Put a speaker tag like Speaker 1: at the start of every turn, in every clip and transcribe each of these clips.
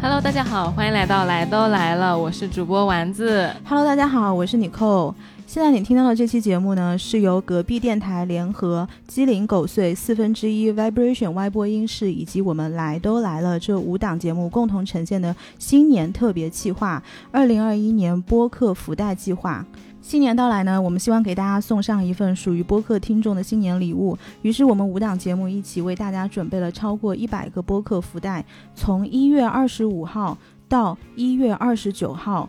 Speaker 1: Hello，大家好，欢迎来到来都来了，我是主播丸子。
Speaker 2: Hello，大家好，我是你扣。现在你听到的这期节目呢，是由隔壁电台联合鸡零狗碎四分之一 Vibration Y 播音室以及我们来都来了这五档节目共同呈现的新年特别企划——二零二一年播客福袋计划。新年到来呢，我们希望给大家送上一份属于播客听众的新年礼物。于是，我们五档节目一起为大家准备了超过一百个播客福袋，从一月二十五号到一月二十九号，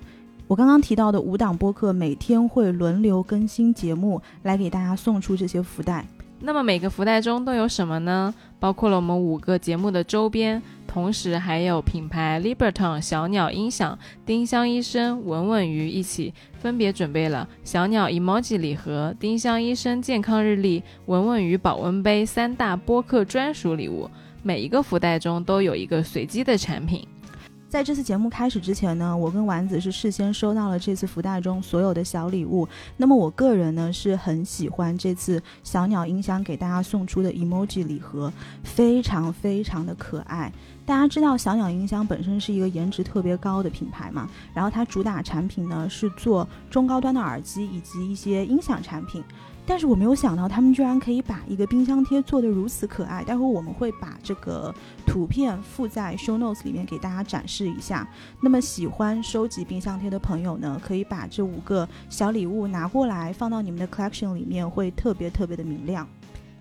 Speaker 2: 我刚刚提到的五档播客每天会轮流更新节目，来给大家送出这些福袋。
Speaker 1: 那么每个福袋中都有什么呢？包括了我们五个节目的周边，同时还有品牌 Liberton 小鸟音响、丁香医生、文文鱼一起分别准备了小鸟 emoji 礼盒、丁香医生健康日历、文文鱼保温杯三大播客专属礼物。每一个福袋中都有一个随机的产品。
Speaker 2: 在这次节目开始之前呢，我跟丸子是事先收到了这次福袋中所有的小礼物。那么我个人呢是很喜欢这次小鸟音箱给大家送出的 emoji 礼盒，非常非常的可爱。大家知道小鸟音箱本身是一个颜值特别高的品牌嘛，然后它主打产品呢是做中高端的耳机以及一些音响产品。但是我没有想到，他们居然可以把一个冰箱贴做得如此可爱。待会我们会把这个图片附在 show notes 里面给大家展示一下。那么喜欢收集冰箱贴的朋友呢，可以把这五个小礼物拿过来放到你们的 collection 里面，会特别特别的明亮。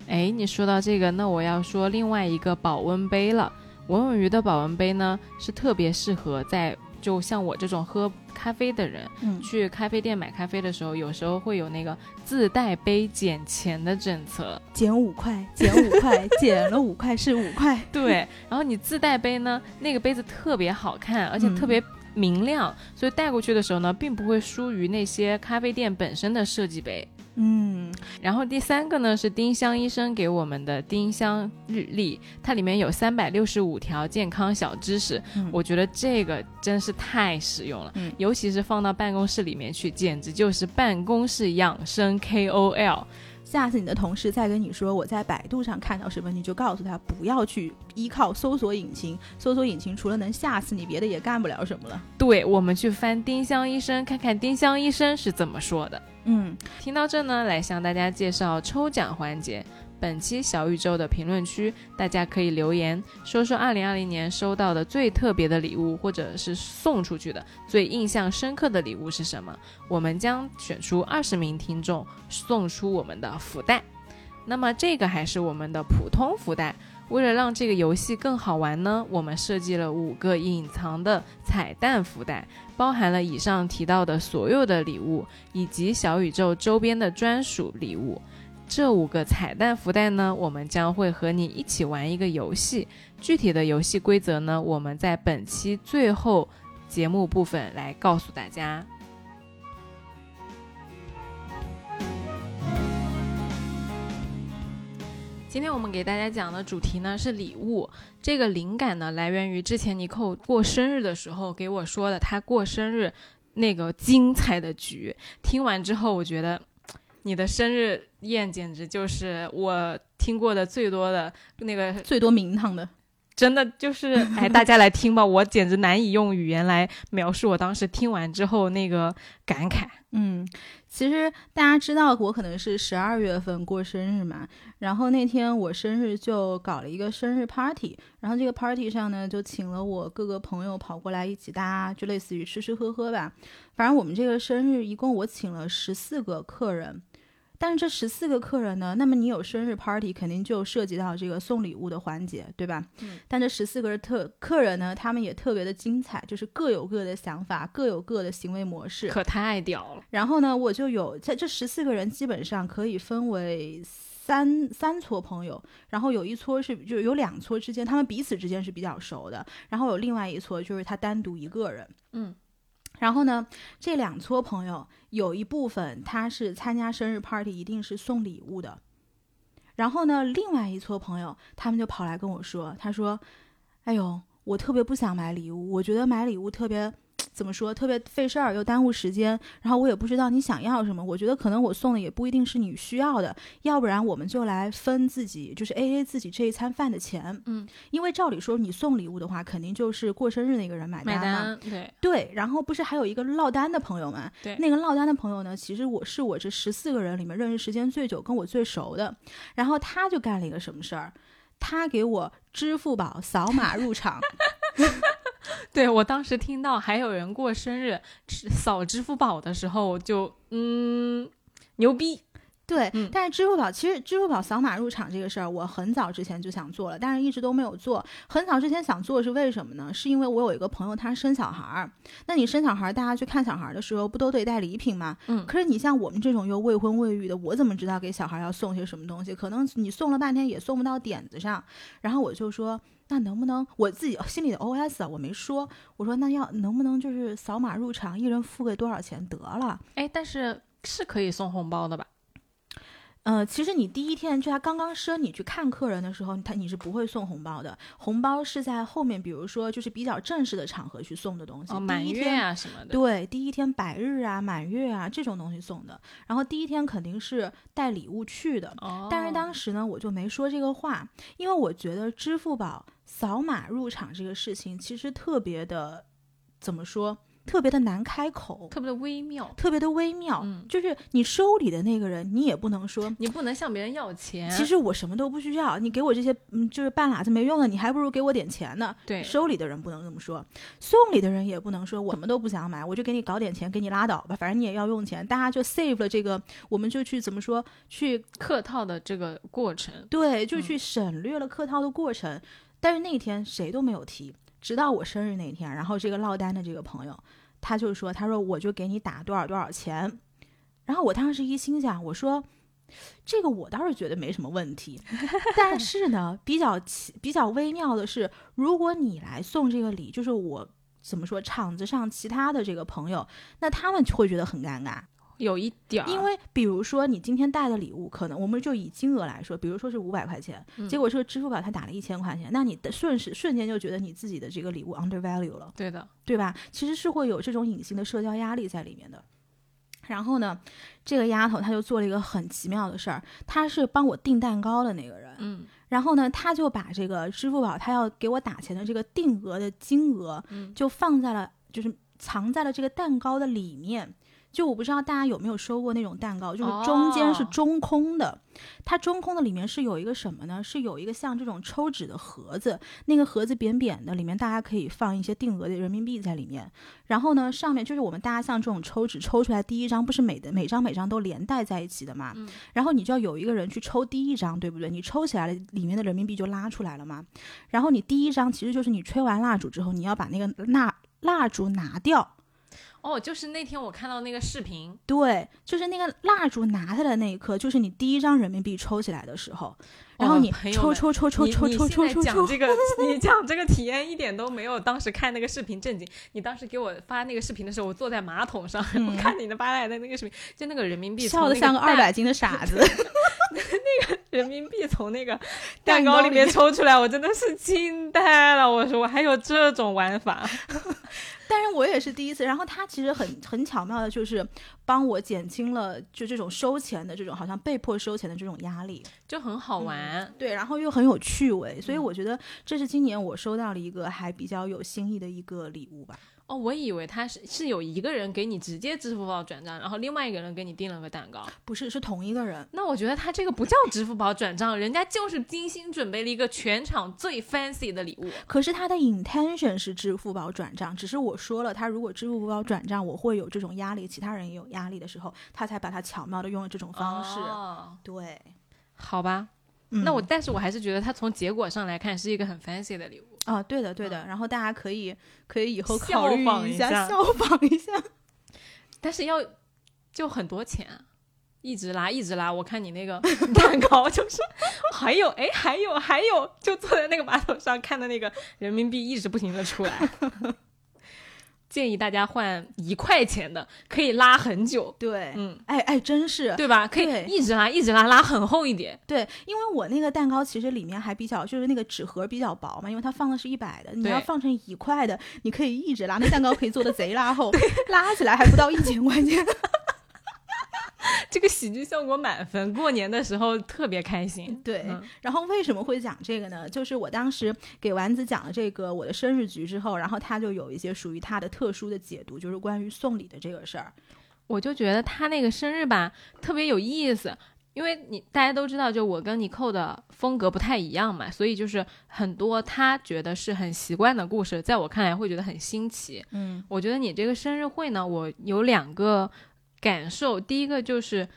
Speaker 1: 哎，你说到这个，那我要说另外一个保温杯了。文文鱼的保温杯呢，是特别适合在。就像我这种喝咖啡的人，
Speaker 2: 嗯，
Speaker 1: 去咖啡店买咖啡的时候，有时候会有那个自带杯减钱的政策，
Speaker 2: 减五块，减五块，减了五块是五块。
Speaker 1: 对，然后你自带杯呢，那个杯子特别好看，而且特别明亮，所以带过去的时候呢，并不会输于那些咖啡店本身的设计杯。
Speaker 2: 嗯，
Speaker 1: 然后第三个呢是丁香医生给我们的丁香日历，它里面有三百六十五条健康小知识，我觉得这个真是太实用了，尤其是放到办公室里面去，简直就是办公室养生 KOL。
Speaker 2: 下次你的同事再跟你说我在百度上看到什么，你就告诉他不要去依靠搜索引擎，搜索引擎除了能吓死你，别的也干不了什么了。
Speaker 1: 对，我们去翻丁香医生，看看丁香医生是怎么说的。
Speaker 2: 嗯，
Speaker 1: 听到这呢，来向大家介绍抽奖环节。本期小宇宙的评论区，大家可以留言说说2020年收到的最特别的礼物，或者是送出去的最印象深刻的礼物是什么？我们将选出二十名听众送出我们的福袋。那么这个还是我们的普通福袋。为了让这个游戏更好玩呢，我们设计了五个隐藏的彩蛋福袋，包含了以上提到的所有的礼物，以及小宇宙周边的专属礼物。这五个彩蛋福袋呢，我们将会和你一起玩一个游戏。具体的游戏规则呢，我们在本期最后节目部分来告诉大家。今天我们给大家讲的主题呢是礼物。这个灵感呢来源于之前尼寇过生日的时候给我说的，他过生日那个精彩的局。听完之后，我觉得。你的生日宴简直就是我听过的最多的那个
Speaker 2: 最多名堂的，
Speaker 1: 真的就是哎，大家来听吧，我简直难以用语言来描述我当时听完之后那个感慨。
Speaker 2: 嗯，其实大家知道我可能是十二月份过生日嘛，然后那天我生日就搞了一个生日 party，然后这个 party 上呢就请了我各个朋友跑过来一起，大家就类似于吃吃喝喝吧。反正我们这个生日一共我请了十四个客人。但是这十四个客人呢？那么你有生日 party，肯定就涉及到这个送礼物的环节，对吧？
Speaker 1: 嗯。
Speaker 2: 但这十四个特客人呢，他们也特别的精彩，就是各有各的想法，各有各的行为模式，
Speaker 1: 可太屌了。
Speaker 2: 然后呢，我就有在这十四个人基本上可以分为三三撮朋友，然后有一撮是就有两撮之间，他们彼此之间是比较熟的，然后有另外一撮就是他单独一个人，
Speaker 1: 嗯。
Speaker 2: 然后呢，这两撮朋友有一部分他是参加生日 party，一定是送礼物的。然后呢，另外一撮朋友他们就跑来跟我说：“他说，哎呦，我特别不想买礼物，我觉得买礼物特别。怎么说？特别费事儿又耽误时间，然后我也不知道你想要什么。我觉得可能我送的也不一定是你需要的，要不然我们就来分自己，就是 A A 自己这一餐饭的钱。
Speaker 1: 嗯，
Speaker 2: 因为照理说你送礼物的话，肯定就是过生日那个人买单嘛。
Speaker 1: 买单，对
Speaker 2: 对，然后不是还有一个落单的朋友吗？
Speaker 1: 对
Speaker 2: 那个落单的朋友呢，其实我是我这十四个人里面认识时间最久、跟我最熟的。然后他就干了一个什么事儿？他给我支付宝扫码入场。
Speaker 1: 对，我当时听到还有人过生日扫支付宝的时候，就嗯牛逼。
Speaker 2: 对，
Speaker 1: 嗯
Speaker 2: 但是支付宝其实支付宝扫码入场这个事儿，我很早之前就想做了，但是一直都没有做。很早之前想做是为什么呢？是因为我有一个朋友他生小孩儿，那你生小孩儿，大家去看小孩儿的时候，不都得带礼品吗？
Speaker 1: 嗯
Speaker 2: 可是你像我们这种又未婚未育的，我怎么知道给小孩儿要送些什么东西？可能你送了半天也送不到点子上。然后我就说，那能不能我自己心里的 OS 啊，我没说，我说那要能不能就是扫码入场，一人付个多少钱得了？
Speaker 1: 哎，但是是可以送红包的吧？
Speaker 2: 呃，其实你第一天就他刚刚生你去看客人的时候，他你是不会送红包的，红包是在后面，比如说就是比较正式的场合去送的东西。
Speaker 1: 哦，满月
Speaker 2: 第一天
Speaker 1: 啊什么的。
Speaker 2: 对，第一天百日啊、满月啊这种东西送的，然后第一天肯定是带礼物去的。
Speaker 1: 哦，
Speaker 2: 但是当时呢，我就没说这个话，因为我觉得支付宝扫码入场这个事情其实特别的，怎么说，特别的难开口，
Speaker 1: 特别的微妙，
Speaker 2: 特别的微妙。
Speaker 1: 嗯
Speaker 2: 就是你收礼的那个人，你也不能说
Speaker 1: 你不能向别人要钱。
Speaker 2: 其实我什么都不需要，你给我这些嗯，就是半拉子没用的，你还不如给我点钱呢。
Speaker 1: 对
Speaker 2: 收礼的人不能这么说，送礼的人也不能说我什么都不想买，我就给你搞点钱，给你拉倒吧，反正你也要用钱，大家就 save 了这个，我们就去怎么说，去
Speaker 1: 客套的这个过程，
Speaker 2: 对，就
Speaker 1: 嗯
Speaker 2: 去省略了客套的过程。但是那天谁都没有提，直到我生日那天，然后这个落单的这个朋友，他就说，他说我就给你打多少多少钱，然后我当时一心想，我说。这个我倒是觉得没什么问题，但是呢，比较奇比较微妙的是，如果你来送这个礼，就是我怎么说，场子上其他的这个朋友，那他们就会觉得很尴尬。
Speaker 1: 有一点儿，
Speaker 2: 因为比如说你今天带的礼物，可能我们就以金额来说，比如说是五百块钱，
Speaker 1: 嗯。
Speaker 2: 结果这个支付宝他打了一千块钱，那你的瞬时瞬间就觉得你自己的这个礼物 undervalue 了，
Speaker 1: 对的，
Speaker 2: 对吧？其实是会有这种隐形的社交压力在里面的。然后呢，这个丫头她就做了一个很奇妙的事儿，她是帮我订蛋糕的那个人，
Speaker 1: 嗯。
Speaker 2: 然后呢，她就把这个支付宝他要给我打钱的这个定额的金额，
Speaker 1: 嗯，
Speaker 2: 就放在了，就是藏在了这个蛋糕的里面。就我不知道大家有没有收过那种蛋糕，就是中间是
Speaker 1: 哦
Speaker 2: 中空的，它中空的里面是有一个什么呢？是有一个像这种抽纸的盒子，那个盒子扁扁的，里面大家可以放一些定额的人民币在里面。然后呢，上面就是我们大家像这种抽纸抽出来第一张，不是每的每张每张都连带在一起的嘛？
Speaker 1: 嗯
Speaker 2: 然后你就要有一个人去抽第一张，对不对？你抽起来了，里面的人民币就拉出来了嘛。然后你第一张其实就是你吹完蜡烛之后，你要把那个蜡蜡烛拿掉。
Speaker 1: 哦，就是那天我看到那个视频，
Speaker 2: 对，就是那个蜡烛拿下来那一刻，就是你第一张人民币抽起来的时候，然后
Speaker 1: 哦
Speaker 2: 你抽抽抽抽
Speaker 1: 你
Speaker 2: 抽抽抽抽抽，
Speaker 1: 讲这个，你讲这个体验一点都没有当时看那个视频震惊。你当时给我发那个视频的时候，我坐在马桶上，我看你的发来的那个视频，就那个人民币
Speaker 2: 笑的像个二
Speaker 1: 蛋
Speaker 2: 百斤的傻子。
Speaker 1: 人民币从那个蛋
Speaker 2: 蛋糕里
Speaker 1: 面抽出来，我真的是惊呆了。我说我还有这种玩法，
Speaker 2: 但是我也是第一次。然后他其实很很巧妙的，就是帮我减轻了就这种收钱的这种好像被迫收钱的这种压力。
Speaker 1: 就很好玩。
Speaker 2: 对，然后又很有趣味，所以
Speaker 1: 嗯
Speaker 2: 我觉得这是今年我收到了一个还比较有新意的一个礼物吧。
Speaker 1: 哦，我以为他是是有一个人给你直接支付宝转账，然后另外一个人给你订了个蛋糕。
Speaker 2: 不是，是同一个人。
Speaker 1: 那我觉得他这个不叫支付宝转账，人家就是精心准备了一个全场最 fancy 的礼物。
Speaker 2: 可是他的 intention 是支付宝转账，只是我说了，他如果支付宝转账，我会有这种压力，其他人也有压力的时候，他才把它巧妙的用了这种方式。
Speaker 1: 哦
Speaker 2: 对，
Speaker 1: 好吧，
Speaker 2: 嗯
Speaker 1: 那我但是我还是觉得他从结果上来看是一个很 fancy 的礼物。
Speaker 2: 啊，对的，对的。然后大家可以可以以后
Speaker 1: 效
Speaker 2: 考虑
Speaker 1: 仿一
Speaker 2: 下，
Speaker 1: 下
Speaker 2: 效仿一下。
Speaker 1: 但是要就很多钱啊，一直拉一直拉。我看你那个 蛋糕就是还有哎还有还有，就坐在那个马桶上看的那个人民币一直不停的出来。建议大家换一块钱的，可以拉很久。
Speaker 2: 对，
Speaker 1: 嗯，
Speaker 2: 哎哎，真是，
Speaker 1: 对吧？可以一直拉，一直拉，拉很厚一点。
Speaker 2: 对，因为我那个蛋糕其实里面还比较，就是那个纸盒比较薄嘛，因为它放的是一百的，你要放成一块的，你可以一直拉，那蛋糕可以做的贼拉厚，拉起来还不到一千块钱。
Speaker 1: 这个喜剧效果满分，过年的时候特别开心。
Speaker 2: 对，
Speaker 1: 嗯
Speaker 2: 然后为什么会讲这个呢？就是我当时给丸子讲了这个我的生日局之后，然后他就有一些属于他的特殊的解读，就是关于送礼的这个事儿。
Speaker 1: 我就觉得他那个生日吧特别有意思，因为你大家都知道，就我跟尼寇的风格不太一样嘛，所以就是很多他觉得是很习惯的故事，在我看来会觉得很新奇。
Speaker 2: 嗯
Speaker 1: 我觉得你这个生日会呢，我有两个感受，第一个就是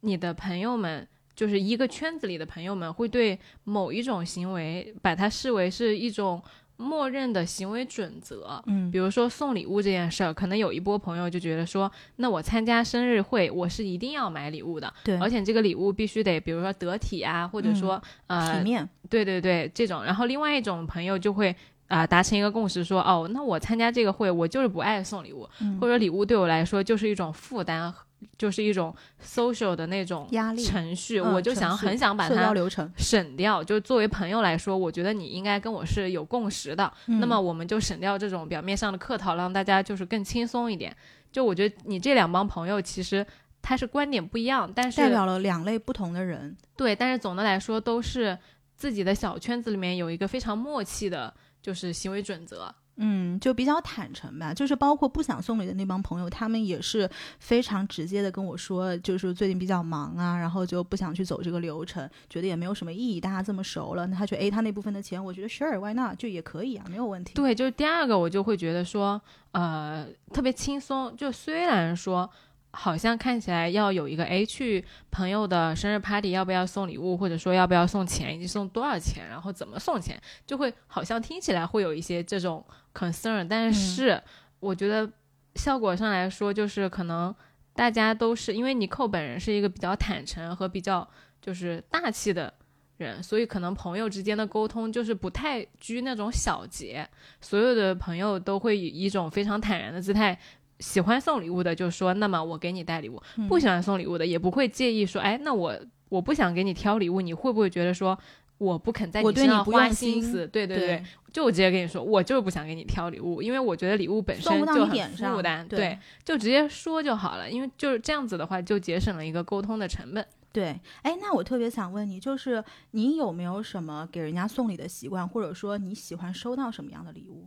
Speaker 1: 你的朋友们。就是一个圈子里的朋友们会对某一种行为把它视为是一种默认的行为准则，
Speaker 2: 嗯。
Speaker 1: 比如说送礼物这件事儿，可能有一波朋友就觉得说，那我参加生日会，我是一定要买礼物的，
Speaker 2: 对，
Speaker 1: 而且这个礼物必须得，比如说得体啊，或者说、
Speaker 2: 体
Speaker 1: 呃，
Speaker 2: 面，
Speaker 1: 对对对，这种。然后另外一种朋友就会啊、达成一个共识说，哦，那我参加这个会，我就是不爱送礼物，
Speaker 2: 嗯
Speaker 1: 或者礼物对我来说就是一种负担，就是一种 social 的那种
Speaker 2: 压力
Speaker 1: 程序，
Speaker 2: 嗯
Speaker 1: 我就想很想把它
Speaker 2: 流程。
Speaker 1: 省掉。就作为朋友来说，我觉得你应该跟我是有共识的。那么
Speaker 2: 嗯
Speaker 1: 我们就省掉这种表面上的客套，让大家就是更轻松一点。就我觉得你这两帮朋友其实他是观点不一样，但是
Speaker 2: 代表了两类不同的人。
Speaker 1: 对，但是总的来说都是自己的小圈子里面有一个非常默契的，就是行为准则。
Speaker 2: 嗯，就比较坦诚吧，就是包括不想送礼的那帮朋友，他们也是非常直接的跟我说，就是最近比较忙啊，然后就不想去走这个流程，觉得也没有什么意义，大家这么熟了，那他觉得，诶，他那部分的钱，我觉得 sure why not 就也可以啊，没有问题。
Speaker 1: 对，就是第二个我就会觉得说，呃，特别轻松。就虽然说好像看起来要有一个哎，去朋友的生日 party 要不要送礼物，或者说要不要送钱，以及送多少钱，然后怎么送钱，就会好像听起来会有一些这种 concern，但是我觉得效果上来说，就是可能大家都是因为尼寇本人是一个比较坦诚和比较就是大气的。人，所以可能朋友之间的沟通就是不太拘那种小节，所有的朋友都会以一种非常坦然的姿态，喜欢送礼物的就说，那么我给你带礼物；
Speaker 2: 嗯。
Speaker 1: 不喜欢送礼物的也不会介意说，哎，那我我不想给你挑礼物，你会不会觉得说我不肯在
Speaker 2: 你
Speaker 1: 身上花
Speaker 2: 心。
Speaker 1: 心思？对对
Speaker 2: 对。
Speaker 1: 对，就我直接跟你说，我就是不想给你挑礼物，因为我觉得礼物。本身就很
Speaker 2: 你点上。
Speaker 1: 负担，
Speaker 2: 对
Speaker 1: 就直接说就好了，因为就是这样子的话，就节省了一个沟通的成本。
Speaker 2: 对，哎，那我特别想问你，就是你有没有什么给人家送礼的习惯，或者说你喜欢收到什么样的礼物？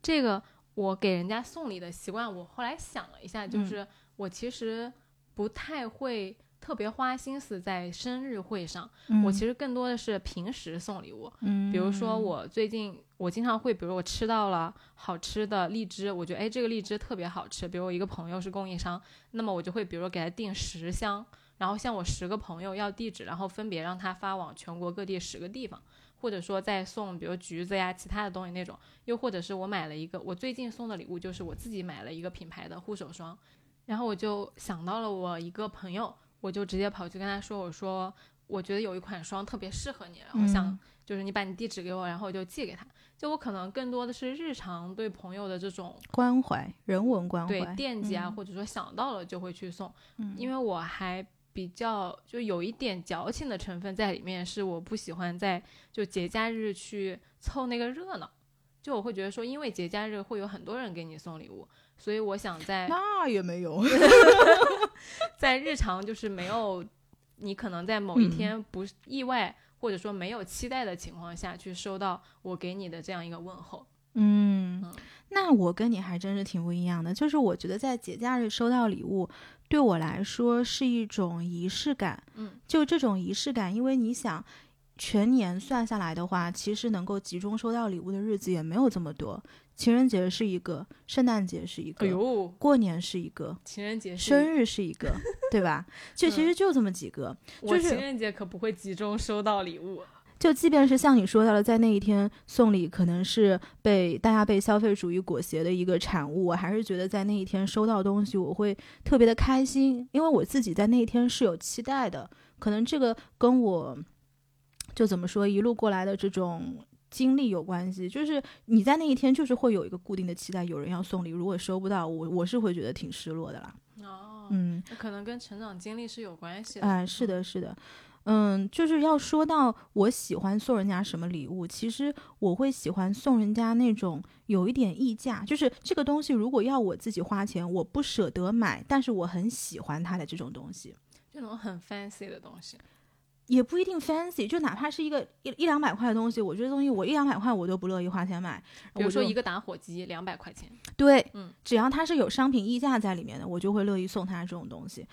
Speaker 1: 这个我给人家送礼的习惯，我后来想了一下，就
Speaker 2: 嗯。
Speaker 1: 是我其实不太会特别花心思在生日会上，我其
Speaker 2: 实，
Speaker 1: 更多的是平时送礼物。
Speaker 2: 嗯。
Speaker 1: 比如说我最近我经常会，比如我吃到了好吃的荔枝，我觉得哎这个荔枝特别好吃，比如我一个朋友是供应商，那么我就会比如说给他订十箱，然后向我十个朋友要地址，然后分别让他发往全国各地十个地方，或者说再送比如橘子呀其他的东西那种，又或者是我买了一个我最近送的礼物就是我自己买了一个品牌的护手霜，然后我就想到了我一个朋友，我就直接跑去跟他说，我说我觉得有一款霜特别适合你，然后想。
Speaker 2: 嗯
Speaker 1: 就是你把你地址给我，然后我就寄给他。就我可能更多的是日常对朋友的这种
Speaker 2: 关怀，人文关怀，
Speaker 1: 对惦记啊，
Speaker 2: 嗯
Speaker 1: 或者说想到了就会去送。
Speaker 2: 嗯
Speaker 1: 因为我还比较就有一点矫情的成分在里面，是我不喜欢在就节假日去凑那个热闹。就我会觉得说，因为节假日会有很多人给你送礼物，所以我想在
Speaker 2: 那也没有
Speaker 1: 在日常就是没有你可能在某一
Speaker 2: 嗯
Speaker 1: 天不意外、或者说没有期待的情况下去收到我给你的这样一个问候。
Speaker 2: 嗯
Speaker 1: 嗯，
Speaker 2: 那我跟你还真是挺不一样的。就是我觉得在节假日收到礼物，对我来说是一种仪式感。
Speaker 1: 嗯，
Speaker 2: 就这种仪式感，因为你想，全年算下来的话，其实能够集中收到礼物的日子也没有这么多。情人节是一个，圣诞节是一个，
Speaker 1: 哎呦，
Speaker 2: 过年是一个，
Speaker 1: 情人节是
Speaker 2: 生日是一个，对吧？就其实就这么几个。
Speaker 1: 我
Speaker 2: 就是
Speaker 1: 情人节可不会集中收到礼物。
Speaker 2: 就即便是像你说到了，在那一天送礼，可能是被大家被消费主义裹挟的一个产物，我还是觉得在那一天收到东西，我会特别的开心，因为我自己在那一天是有期待的。可能这个跟我就怎么说，一路过来的这种经历有关系，就是你在那一天就是会有一个固定的期待，有人要送礼，如果收不到，我我是会觉得挺失落的啦。
Speaker 1: 哦，
Speaker 2: 嗯，
Speaker 1: 可能跟成长经历是有关系的。
Speaker 2: 哎，是的，是的，嗯，就是要说到我喜欢送人家什么礼物，其实我会喜欢送人家那种有一点溢价，就是这个东西如果要我自己花钱，我不舍得买，但是我很喜欢它的这种东西。
Speaker 1: 这种很 fancy 的东西，
Speaker 2: 也不一定 fancy，就哪怕是一个一一两百块的东西，我觉得东西我一两百块我都不乐意花钱买。
Speaker 1: 比如说一个打火机两百块钱，
Speaker 2: 对，
Speaker 1: 嗯，
Speaker 2: 只要它是有商品溢价在里面的，我就会乐意送他这种东西。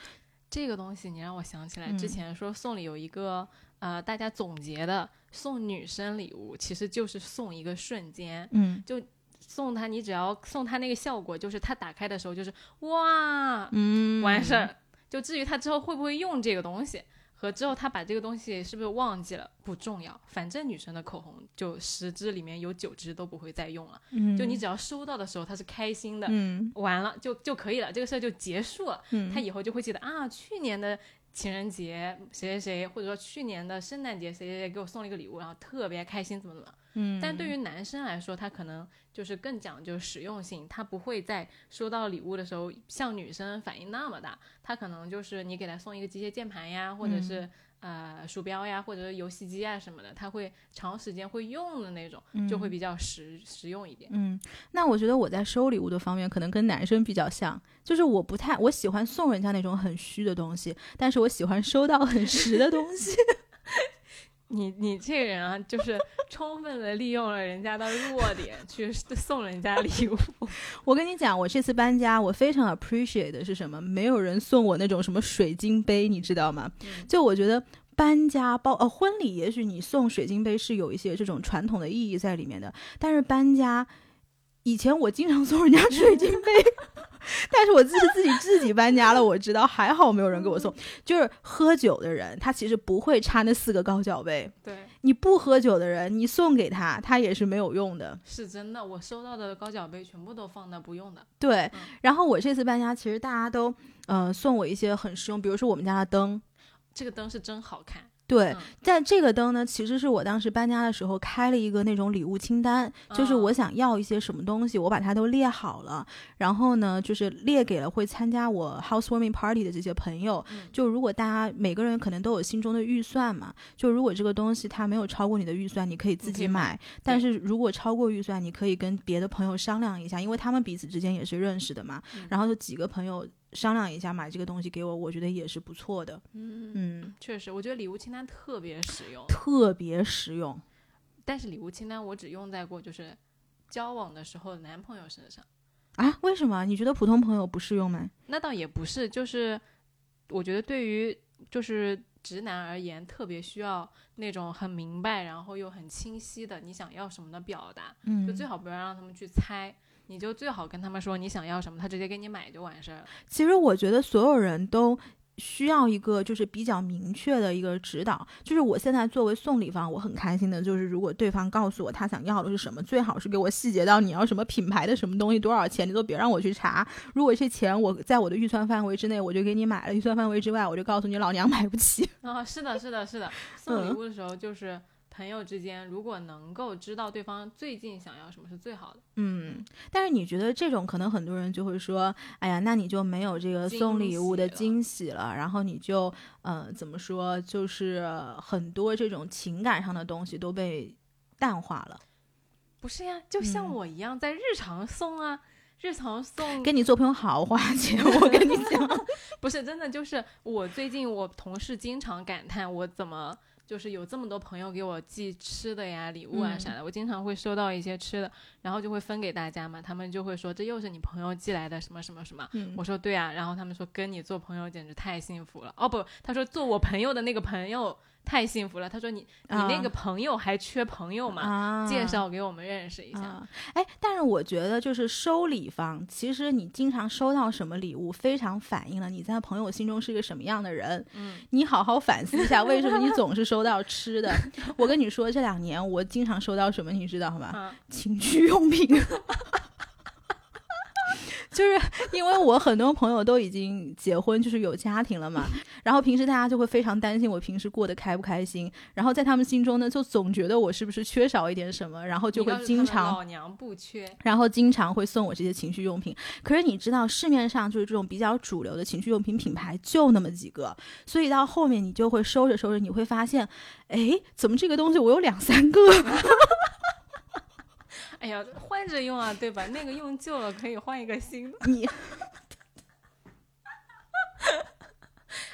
Speaker 1: 这个东西你让我想起来
Speaker 2: 嗯。
Speaker 1: 之前说送礼有一个、呃，大家总结的送女生礼物其实就是送一个瞬间，
Speaker 2: 嗯。
Speaker 1: 就送她你只要送她那个效果，就是她打开的时候就是哇，
Speaker 2: 嗯。
Speaker 1: 完事儿。就至于她之后会不会用这个东西，和之后他把这个东西是不是忘记了不重要，反正女生的口红就十支里面有九支都不会再用了。
Speaker 2: 嗯，
Speaker 1: 就你只要收到的时候她是开心的，
Speaker 2: 嗯
Speaker 1: 完了就就可以了，这个事儿就结束了。
Speaker 2: 嗯，
Speaker 1: 他以后就会记得啊，去年的情人节谁谁谁，或者说去年的圣诞节谁谁谁给我送了一个礼物，然后特别开心，怎么怎么。
Speaker 2: 嗯，
Speaker 1: 但对于男生来说，他可能就是更讲究实用性，他不会在收到礼物的时候像女生反应那么大，他可能就是你给他送一个机械键盘呀，或者是、呃鼠标呀，或者游戏机啊什么的，他会长时间会用的那种，就会比较实实用一点。
Speaker 2: 嗯，那我觉得我在收礼物的方面可能跟男生比较像，就是我不太我喜欢送人家那种很虚的东西，但是我喜欢收到很实的东西。
Speaker 1: 你你这个人啊，就是充分的利用了人家的弱点去送人家礼物。
Speaker 2: 我跟你讲，我这次搬家，我非常 appreciate 的是什么？没有人送我那种什么水晶杯，你知道吗？就我觉得。搬家包呃婚礼，也许你送水晶杯是有一些这种传统的意义在里面的，但是搬家，以前我经常送人家水晶杯，但是我自己自己自己搬家了，我知道还好没有人给我送。就是喝酒的人，他其实不会差那四个高脚杯，
Speaker 1: 对，
Speaker 2: 你不喝酒的人，你送给他，他也是没有用的。
Speaker 1: 是真的，我收到的高脚杯全部都放那不用的。
Speaker 2: 对
Speaker 1: 嗯，
Speaker 2: 然后我这次搬家，其实大家都呃送我一些很实用，比如说我们家的灯。
Speaker 1: 这个灯是真好看，
Speaker 2: 对
Speaker 1: 嗯，
Speaker 2: 但这个灯呢，其实是我当时搬家的时候开了一个那种礼物清单，就是
Speaker 1: 哦
Speaker 2: 我想要一些什么东西，我把它都列好了，然后呢，就是列给了会参加我 housewarming party 的这些朋友。
Speaker 1: 嗯
Speaker 2: 就如果大家每个人可能都有心中的预算嘛，就如果这个东西它没有超过你的预算，你可以自己
Speaker 1: 买
Speaker 2: 买。但是如果超过预算，你可以跟别的朋友商量一下，因为他们彼此之间也是认识的嘛。
Speaker 1: 嗯
Speaker 2: 然后就几个朋友商量一下买这个东西给我，我觉得也是不错的。
Speaker 1: 嗯，
Speaker 2: 嗯，
Speaker 1: 确实，我觉得礼物清单特别实用。
Speaker 2: 特别实用。
Speaker 1: 但是礼物清单我只用在过就是交往的时候的男朋友身上。
Speaker 2: 啊？为什么？你觉得普通朋友不适用吗？
Speaker 1: 那倒也不是，就是我觉得对于就是直男而言，特别需要那种很明白，然后又很清晰的你想要什么的表达，
Speaker 2: 嗯
Speaker 1: 就最好不要让他们去猜。你就最好跟他们说你想要什么，他直接给你买就完事儿了。
Speaker 2: 其实我觉得所有人都需要一个就是比较明确的一个指导。就是我现在作为送礼方，我很开心的，就是如果对方告诉我他想要的是什么，最好是给我细节到你要什么品牌的什么东西，多少钱，你都别让我去查。如果这钱我在我的预算范围之内，我就给你买了；预算范围之外，我就告诉你老娘买不起。
Speaker 1: 啊，是的，是的，是的。送礼物的时候，就是朋友之间，如果能够知道对方最近想要什么，是最好的。
Speaker 2: 嗯，但是你觉得这种可能很多人就会说，哎呀，那你就没有这个送礼物的惊喜了，然后你就呃怎么说，就是很多这种情感上的东西都被淡化了。
Speaker 1: 不是呀，就像
Speaker 2: 嗯
Speaker 1: 我一样，在日常送啊，日常送
Speaker 2: 跟你做朋友好花钱，我跟你讲，
Speaker 1: 不是真的，就是我最近我同事经常感叹我怎么就是有这么多朋友给我寄吃的呀、礼物啊
Speaker 2: 嗯
Speaker 1: 啥的，我经常会收到一些吃的，然后就会分给大家嘛，他们就会说这又是你朋友寄来的什么什么什么。
Speaker 2: 嗯
Speaker 1: 我说对啊，然后他们说跟你做朋友简直太幸福了。哦不，他说做我朋友的那个朋友太幸福了。他说你你那个朋友还缺朋友吗？
Speaker 2: 啊
Speaker 1: 介绍给我们认识一下。
Speaker 2: 啊，哎，但是我觉得就是收礼方，其实你经常收到什么礼物，非常反映了你在朋友心中是一个什么样的人。
Speaker 1: 嗯，
Speaker 2: 你好好反思一下，为什么你总是收到吃的？我跟你说，这两年我经常收到什么，你知道吗？
Speaker 1: 啊
Speaker 2: 情趣用品。就是 因为我很多朋友都已经结婚，就是有家庭了嘛，然后平时大家就会非常担心我平时过得开不开心，然后在他们心中呢，就总觉得我是不是缺少一点什么，然后就会经常
Speaker 1: 老娘不缺，
Speaker 2: 然后经常会送我这些情趣用品。可是你知道，市面上就是这种比较主流的情趣用品品牌就那么几个，所以到后面你就会收着收着，你会发现，哎，怎么这个东西我有两三个？
Speaker 1: 哎呀，换着用啊，对吧？那个用旧了可以换一个新的。
Speaker 2: 你，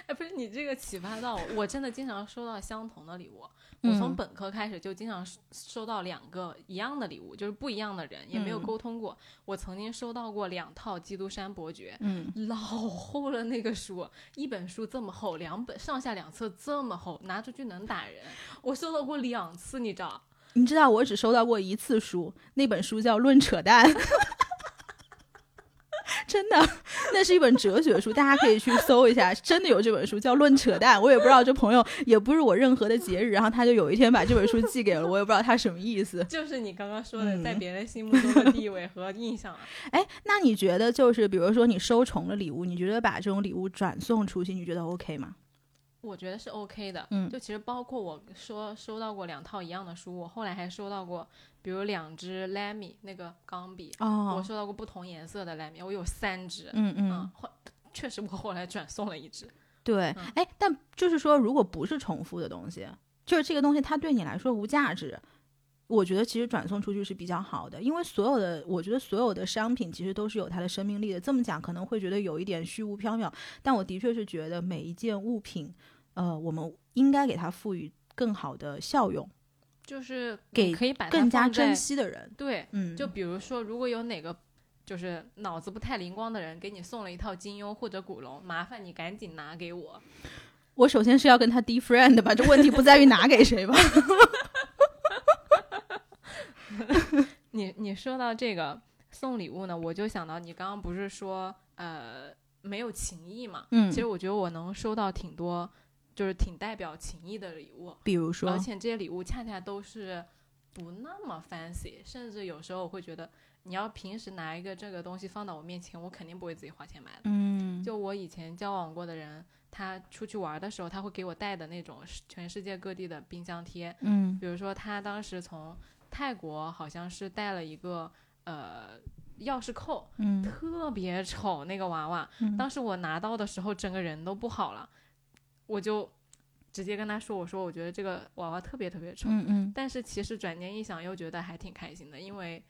Speaker 1: 哎，不是你这个启发到我，我真的经常收到相同的礼物。我从本科开始就经常收到两个一样的礼物，就是不一样的人，也没有沟通过。我曾经收到过两套《基督山伯爵》，
Speaker 2: 嗯，
Speaker 1: 老厚了那个书，一本书这么厚，两本上下两册这么厚，拿出去能打人。我收到过两次，你知道？
Speaker 2: 你知道我只收到过一次书，那本书叫《论扯淡》，真的，那是一本哲学书，大家可以去搜一下，真的有这本书叫《论扯淡》。我也不知道这朋友也不是我任何的节日，然后他就有一天把这本书寄给了我，也不知道他什么意思。
Speaker 1: 就是你刚刚说的，在别人心目中的地位和印象。
Speaker 2: 哎，那你觉得就是比如说你收重了礼物，你觉得把这种礼物转送出去，你觉得 OK 吗？
Speaker 1: 我觉得是 OK 的，
Speaker 2: 嗯，
Speaker 1: 就其实包括我说收到过两套一样的书，我后来还收到过，比如两支 Lamy 那个钢笔，
Speaker 2: 哦，
Speaker 1: 我收到过不同颜色的 Lamy，我有三支，
Speaker 2: 嗯嗯，
Speaker 1: 后确实我后来转送了一支，
Speaker 2: 对，哎，但就是说如果不是重复的东西，就是这个东西它对你来说无价值，我觉得其实转送出去是比较好的，因为所有的我觉得所有的商品其实都是有它的生命力的，这么讲可能会觉得有一点虚无缥缈，但我的确是觉得每一件物品。呃，我们应该给它赋予更好的效用，
Speaker 1: 就是
Speaker 2: 给
Speaker 1: 可以把
Speaker 2: 更加珍惜的人。
Speaker 1: 对，
Speaker 2: 嗯，
Speaker 1: 就比如说，如果有哪个就是脑子不太灵光的人给你送了一套金庸或者古龙，麻烦你赶紧拿给我。
Speaker 2: 我首先是要跟他 d friend 吧，这问题不在于拿给谁吧。
Speaker 1: 你你说到这个送礼物呢，我就想到你刚刚不是说呃没有情谊嘛？
Speaker 2: 嗯，
Speaker 1: 其实我觉得我能收到挺多。就是挺代表情谊的礼物，
Speaker 2: 比如说，
Speaker 1: 而且这些礼物恰恰都是不那么 fancy，甚至有时候我会觉得，你要平时拿一个这个东西放到我面前，我肯定不会自己花钱买的。
Speaker 2: 嗯，
Speaker 1: 就我以前交往过的人，他出去玩的时候，他会给我带的那种全世界各地的冰箱贴。
Speaker 2: 嗯，
Speaker 1: 比如说他当时从泰国好像是带了一个呃钥匙扣，
Speaker 2: 嗯，
Speaker 1: 特别丑那个娃娃，当时我拿到的时候，整个人都不好了。我就直接跟他说：“我说我觉得这个娃娃特别特别丑。”
Speaker 2: 嗯嗯。
Speaker 1: 但是其实转念一想，又觉得还挺开心的，因为，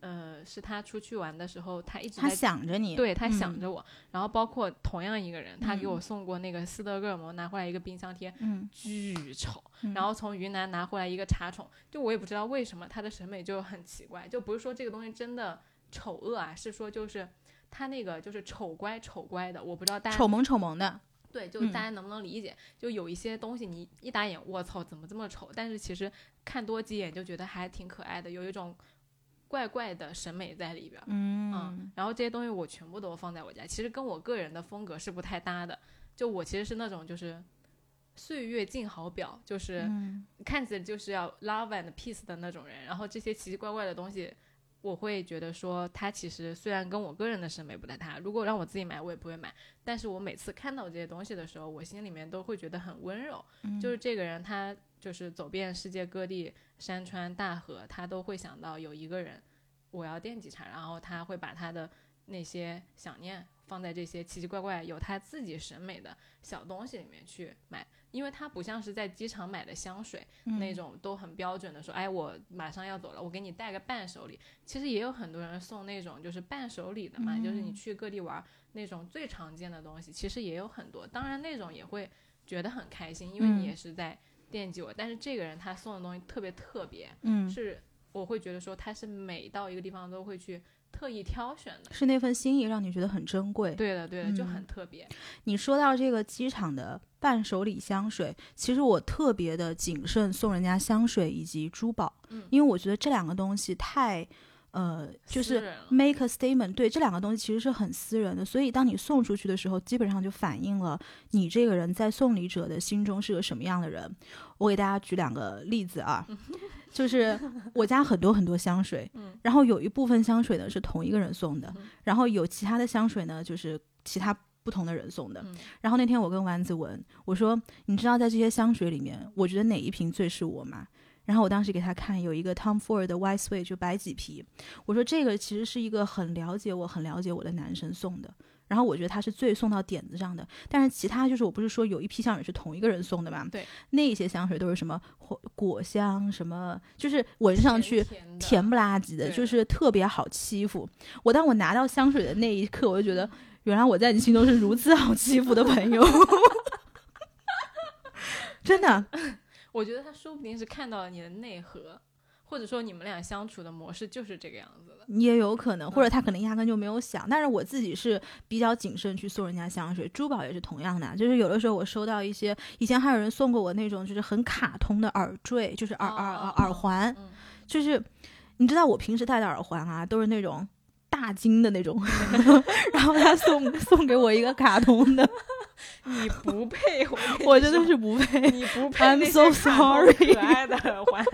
Speaker 1: 呃，是他出去玩的时候，他一直
Speaker 2: 他想着你，
Speaker 1: 对他想着我。然后包括同样一个人，他给我送过那个斯德哥尔摩拿回来一个冰箱贴，
Speaker 2: 嗯，
Speaker 1: 巨丑。然后从云南拿回来一个茶宠，就我也不知道为什么他的审美就很奇怪，就不是说这个东西真的丑恶啊，是说就是他那个就是丑乖丑乖的，我不知道大家
Speaker 2: 丑萌丑萌的。
Speaker 1: 对，就大家能不能理解？就有一些东西，你一打眼，我操，怎么这么丑？但是其实看多几眼就觉得还挺可爱的，有一种怪怪的审美在里边。
Speaker 2: 嗯，
Speaker 1: 然后这些东西我全部都放在我家，其实跟我个人的风格是不太搭的。就我其实是那种就是岁月静好表，就是看起来就是要 love and peace 的那种人。然后这些奇奇怪怪的东西。我会觉得说，它其实虽然跟我个人的审美不太搭，如果让我自己买，我也不会买。但是我每次看到这些东西的时候，我心里面都会觉得很温柔。就是这个人，他就是走遍世界各地山川大河，他都会想到有一个人，我要惦记他，然后他会把他的那些想念放在这些奇奇怪怪有他自己审美的小东西里面去买。因为它不像是在机场买的香水那种都很标准的说，哎，我马上要走了，我给你带个伴手礼。其实也有很多人送那种就是伴手礼的嘛，就是你去各地玩那种最常见的东西，其实也有很多。当然那种也会觉得很开心，因为你也是在惦记我。但是这个人他送的东西特别特别，
Speaker 2: 嗯，
Speaker 1: 是我会觉得说他是每到一个地方都会去。特意挑选的
Speaker 2: 是那份心意，让你觉得很珍贵。
Speaker 1: 对的，对的，就很特别。
Speaker 2: 你说到这个机场的伴手礼香水，其实我特别的谨慎送人家香水以及珠宝，
Speaker 1: 嗯，
Speaker 2: 因为我觉得这两个东西太，呃，就是 make a statement。对，这两个东西其实是很私人的，所以当你送出去的时候，基本上就反映了你这个人在送礼者的心中是个什么样的人。我给大家举两个例子啊。就是我家很多很多香水，
Speaker 1: 嗯
Speaker 2: 然后有一部分香水呢是同一个人送的
Speaker 1: 嗯，
Speaker 2: 然后有其他的香水呢就是其他不同的人送的。
Speaker 1: 嗯
Speaker 2: 然后那天我跟丸子问我说：“你知道在这些香水里面，我觉得哪一瓶最是我吗？”然后我当时给他看有一个 Tom Ford 的 White Suede 就白麂皮，我说这个其实是一个很了解我、很了解我的男生送的。然后我觉得他是最送到点子上的，但是其他就是我不是说有一批香水是同一个人送的嘛？
Speaker 1: 对，
Speaker 2: 那些香水都是什么果果香，什么就是闻上去
Speaker 1: 甜
Speaker 2: 不拉几的，就是特别好欺负。我当我拿到香水的那一刻，我就觉得，原来我在你心中是如此好欺负的朋友。真的，
Speaker 1: 我觉得他说不定是看到了你的内核，或者说你们俩相处的模式就是这个样子的。
Speaker 2: 也有可能，或者他可能压根就没有想。但是我自己是比较谨慎去送人家香水，珠宝也是同样的，就是有的时候我收到一些，以前还有人送过我那种就是很卡通的耳坠，就是耳耳耳环，
Speaker 1: 嗯，
Speaker 2: 就是你知道我平时戴的耳环啊，都是那种大金的那种，然后他送送给我一个卡通的，
Speaker 1: 你不配，我
Speaker 2: 我真的是不配，
Speaker 1: 你不配
Speaker 2: I'm
Speaker 1: 那
Speaker 2: so sorry
Speaker 1: 可爱的耳环，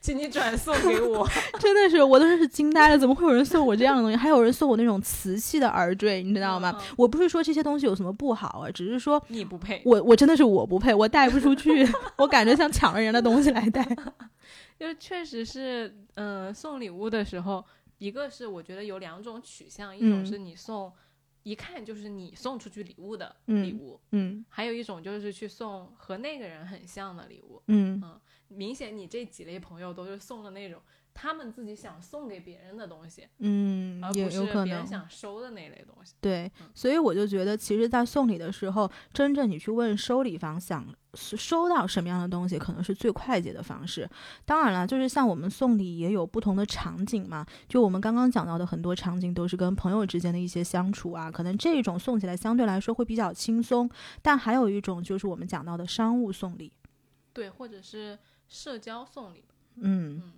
Speaker 1: 请你转送给我。
Speaker 2: 真的是我都是惊呆了，怎么会有人送我这样的东西？还有人送我那种瓷器的耳坠，你知道吗？我不是说这些东西有什么不好啊，只是说
Speaker 1: 你不配，
Speaker 2: 我我真的是我不配，我带不出去，我感觉像抢了人的东西来带。
Speaker 1: 就确实是，嗯、送礼物的时候，一个是我觉得有两种取向，一种
Speaker 2: 嗯
Speaker 1: 是你送，一看就是你送出去礼物的
Speaker 2: 嗯
Speaker 1: 礼物，
Speaker 2: 嗯
Speaker 1: 还有一种就是去送和那个人很像的礼物。
Speaker 2: 嗯
Speaker 1: 明显你这几类朋友都是送的那种他们自己想送给别人的东西，
Speaker 2: 嗯
Speaker 1: 而，不是
Speaker 2: 也有可
Speaker 1: 别人
Speaker 2: 能。
Speaker 1: 想收的那类东西。
Speaker 2: 对
Speaker 1: 嗯，
Speaker 2: 所以我就觉得，其实，在送礼的时候，真正你去问收礼方想收到什么样的东西，可能是最快捷的方式。当然了，就是像我们送礼也有不同的场景嘛，就我们刚刚讲到的很多场景都是跟朋友之间的一些相处啊，可能这种送起来相对来说会比较轻松。但还有一种就是我们讲到的商务送礼，
Speaker 1: 对，或者是社交送礼，
Speaker 2: 嗯
Speaker 1: 嗯，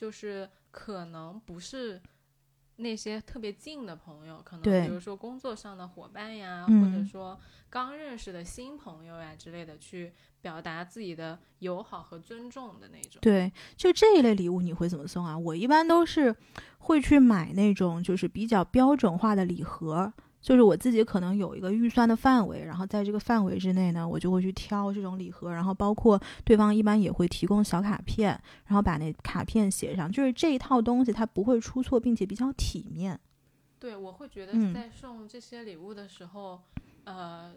Speaker 1: 就是可能不是那些特别近的朋友，可能比如说工作上的伙伴呀，
Speaker 2: 嗯
Speaker 1: 或者说刚认识的新朋友呀之类的，去表达自己的友好和尊重的那种。
Speaker 2: 对，就这一类礼物你会怎么送啊？我一般都是会去买那种就是比较标准化的礼盒，就是我自己可能有一个预算的范围，然后在这个范围之内呢，我就会去挑这种礼盒，然后包括对方一般也会提供小卡片，然后把那卡片写上，就是这一套东西它不会出错，并且比较体面。
Speaker 1: 对，我会觉得
Speaker 2: 嗯
Speaker 1: 在送这些礼物的时候，呃，